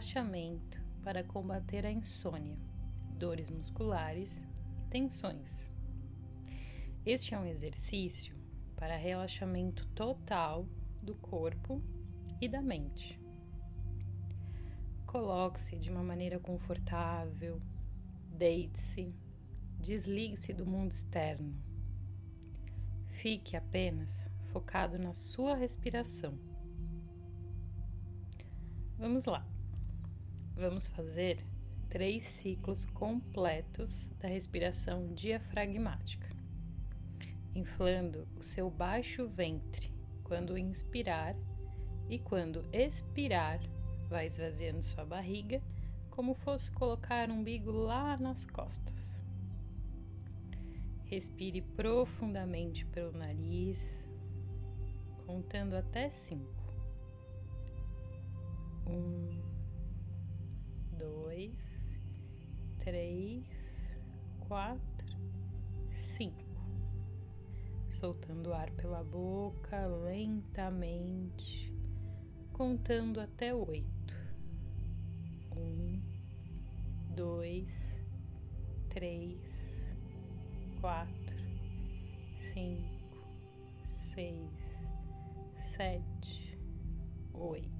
Relaxamento para combater a insônia, dores musculares e tensões. Este é um exercício para relaxamento total do corpo e da mente. Coloque-se de uma maneira confortável, deite-se, desligue-se do mundo externo. Fique apenas focado na sua respiração. Vamos lá. Vamos fazer três ciclos completos da respiração diafragmática, inflando o seu baixo ventre quando inspirar e quando expirar, vai esvaziando sua barriga como fosse colocar um umbigo lá nas costas. Respire profundamente pelo nariz, contando até cinco. Um, dois, três, quatro, cinco. Soltando o ar pela boca lentamente, contando até oito. Um, dois, três, quatro, cinco, seis, sete, oito.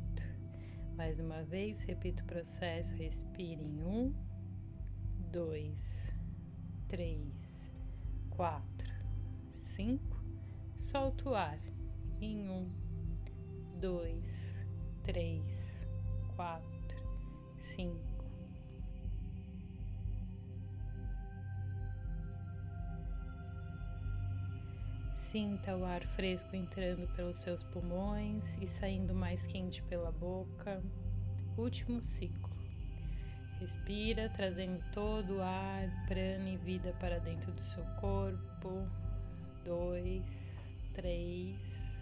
Mais uma vez, repita o processo. Respire em um, dois, três, quatro, cinco. Solta o ar em um, dois, três, quatro, cinco. Sinta o ar fresco entrando pelos seus pulmões e saindo mais quente pela boca. Último ciclo. Respira, trazendo todo o ar, prana e vida para dentro do seu corpo. Dois, três,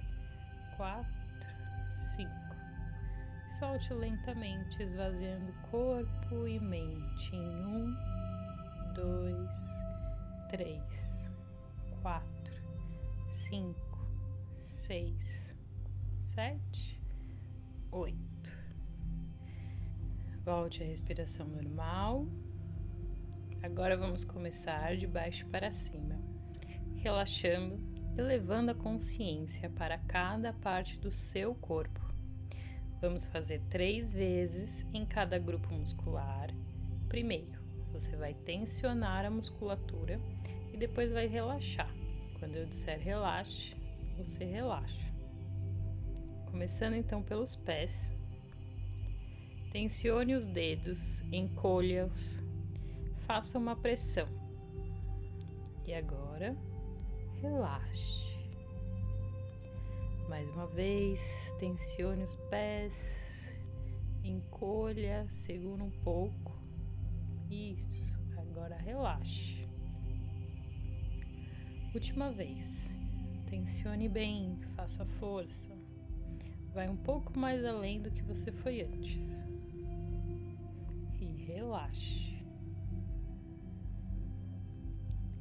quatro, cinco. Solte lentamente, esvaziando corpo e mente em um, dois, três, quatro cinco, seis, sete, oito. Volte à respiração normal. Agora vamos começar de baixo para cima, relaxando e levando a consciência para cada parte do seu corpo. Vamos fazer três vezes em cada grupo muscular. Primeiro, você vai tensionar a musculatura e depois vai relaxar. Quando eu disser relaxe, você relaxa. Começando então pelos pés. Tensione os dedos, encolha-os, faça uma pressão. E agora, relaxe. Mais uma vez, tensione os pés, encolha, segura um pouco. Isso, agora relaxe. Última vez. Tensione bem, faça força. Vai um pouco mais além do que você foi antes. E relaxe.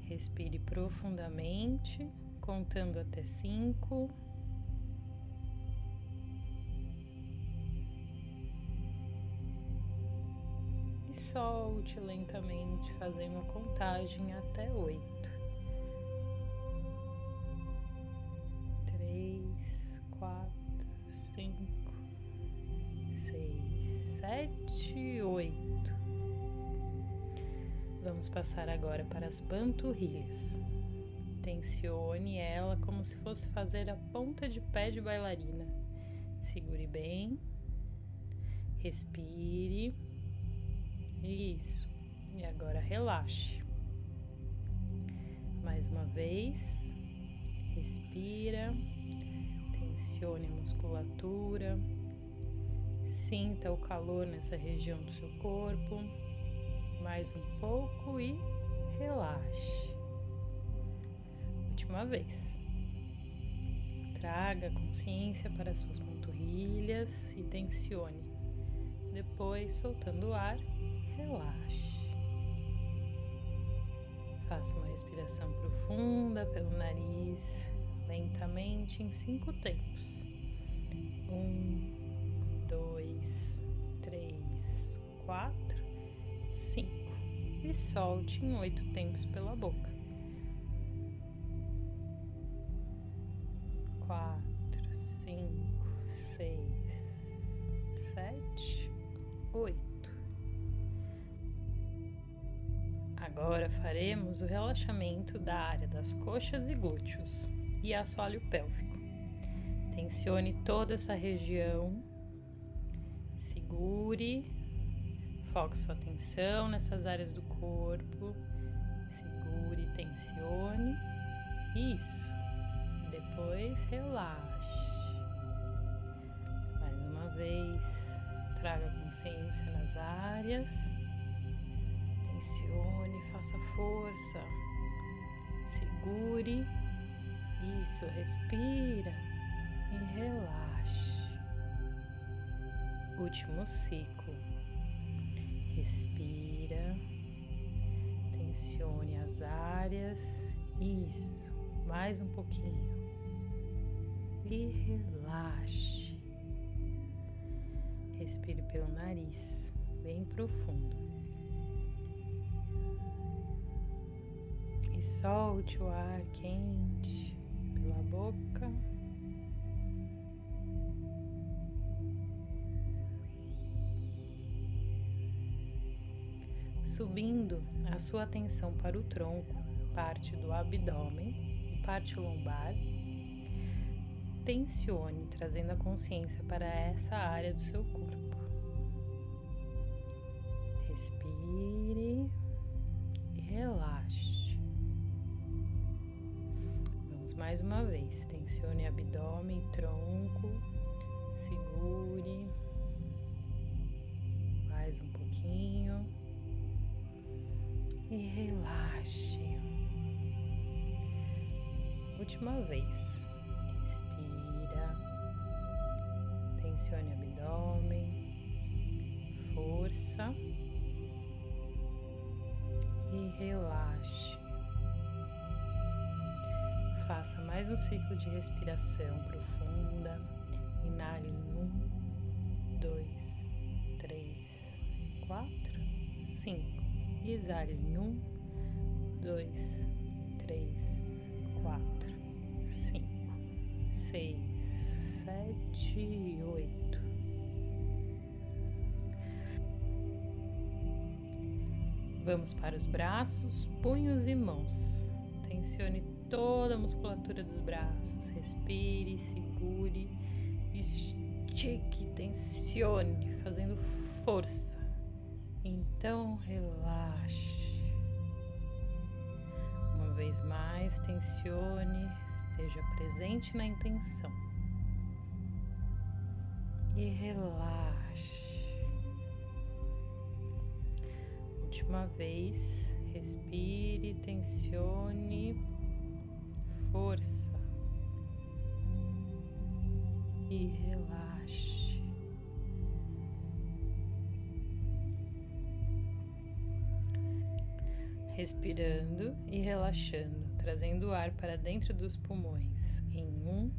Respire profundamente, contando até cinco. E solte lentamente, fazendo a contagem até oito. Sete, oito. Vamos passar agora para as panturrilhas. Tensione ela como se fosse fazer a ponta de pé de bailarina. Segure bem. Respire. Isso. E agora relaxe. Mais uma vez. Respira. Tensione a musculatura Sinta o calor nessa região do seu corpo. Mais um pouco e relaxe. Última vez. Traga consciência para suas panturrilhas e tensione. Depois, soltando o ar, relaxe. Faça uma respiração profunda pelo nariz, lentamente em cinco tempos. Um, dois, três, quatro, cinco. E solte em oito tempos pela boca. Quatro, cinco, seis, sete, oito. Agora faremos o relaxamento da área das coxas e glúteos e assoalho pélvico. Tensione toda essa região, segure, foque sua atenção nessas áreas do corpo, segure, tensione, isso. Depois relaxe. Mais uma vez, traga consciência nas áreas Tensione, faça força. Segure. Isso, respira e relaxe. Último ciclo. Respira. Tensione as áreas. Isso. Mais um pouquinho. E relaxe. Respire pelo nariz, bem profundo. e solte o ar quente pela boca. Subindo a sua atenção para o tronco, parte do abdômen e parte lombar. Tensione, trazendo a consciência para essa área do seu corpo. Respire e relaxe. Mais uma vez. Tensione abdômen, tronco, segure. Mais um pouquinho. E relaxe. Última vez. Respira. Tensione abdômen. Força. E relaxe. Faça mais um ciclo de respiração profunda. Inale em um, dois, três, quatro, cinco. Exale em um, dois, três, quatro, cinco, seis, sete e oito. Vamos para os braços, punhos e mãos. Tensione toda a musculatura dos braços. Respire, segure, estique, tensione, fazendo força. Então relaxe. Uma vez mais, tensione, esteja presente na intenção. E relaxe. Última vez, respire, tensione força e relaxe. Respirando e relaxando, trazendo o ar para dentro dos pulmões em um,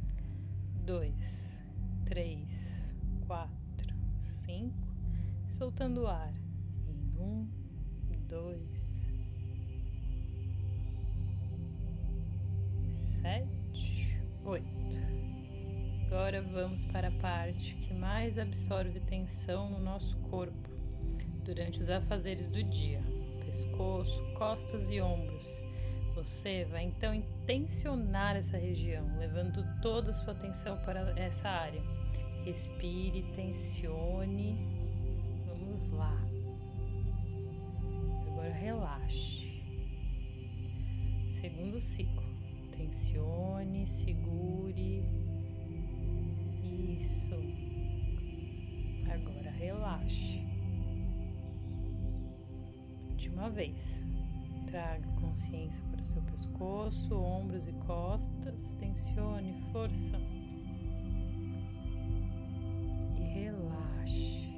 dois, três, quatro, cinco, soltando o ar em um, Agora vamos para a parte que mais absorve tensão no nosso corpo durante os afazeres do dia: pescoço, costas e ombros. Você vai então intencionar essa região, levando toda a sua atenção para essa área. Respire, tensione. Vamos lá. Agora relaxe. Segundo ciclo. Tensione, segure. Isso. Agora relaxe. De uma vez. Traga consciência para o seu pescoço, ombros e costas. Tensione, força. E relaxe.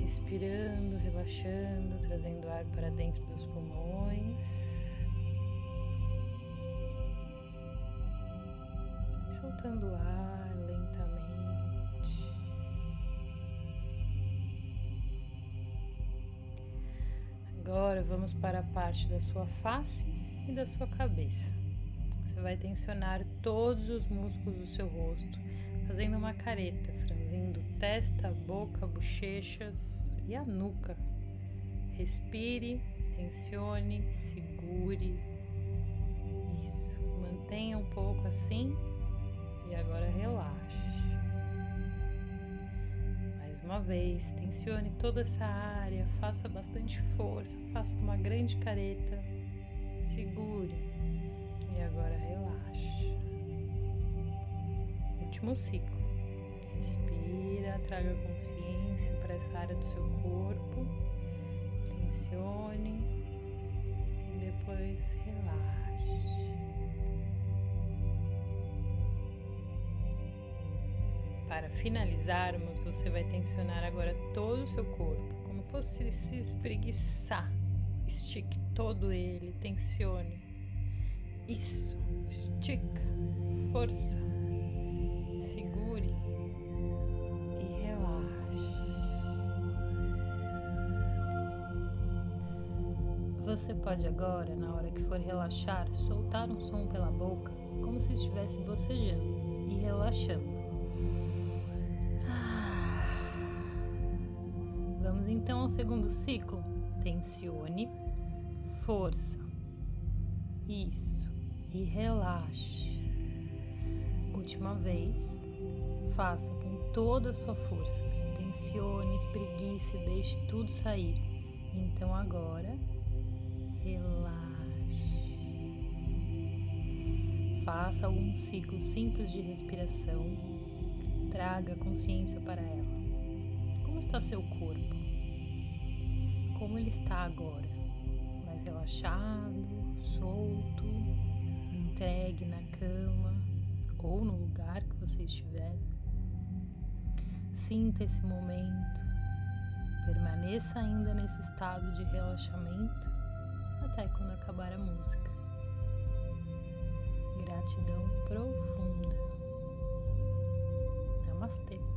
Respirando, relaxando, trazendo ar para dentro dos pulmões. soltando o ar lentamente. Agora vamos para a parte da sua face e da sua cabeça. Você vai tensionar todos os músculos do seu rosto, fazendo uma careta, franzindo testa, boca, bochechas e a nuca. Respire, tensione, segure. Isso. Mantenha um pouco assim e agora relaxe uma vez, tensione toda essa área, faça bastante força, faça uma grande careta, segure e agora relaxe. Último ciclo. Respira, traga consciência para essa área do seu corpo, tensione e depois relaxe. Para finalizarmos, você vai tensionar agora todo o seu corpo, como fosse se espreguiçar. Estique todo ele, tensione. Isso, estica, força, segure e relaxe. Você pode agora, na hora que for relaxar, soltar um som pela boca, como se estivesse bocejando e relaxando. Segundo ciclo. Tensione, força. Isso. E relaxe. Última vez. Faça com toda a sua força. Tensione, espreguice, deixe tudo sair. Então agora, relaxe. Faça algum ciclo simples de respiração. Traga consciência para ela. Como está seu corpo? como ele está agora, mais relaxado, solto, entregue na cama ou no lugar que você estiver. Sinta esse momento, permaneça ainda nesse estado de relaxamento até quando acabar a música. Gratidão profunda. Namastê.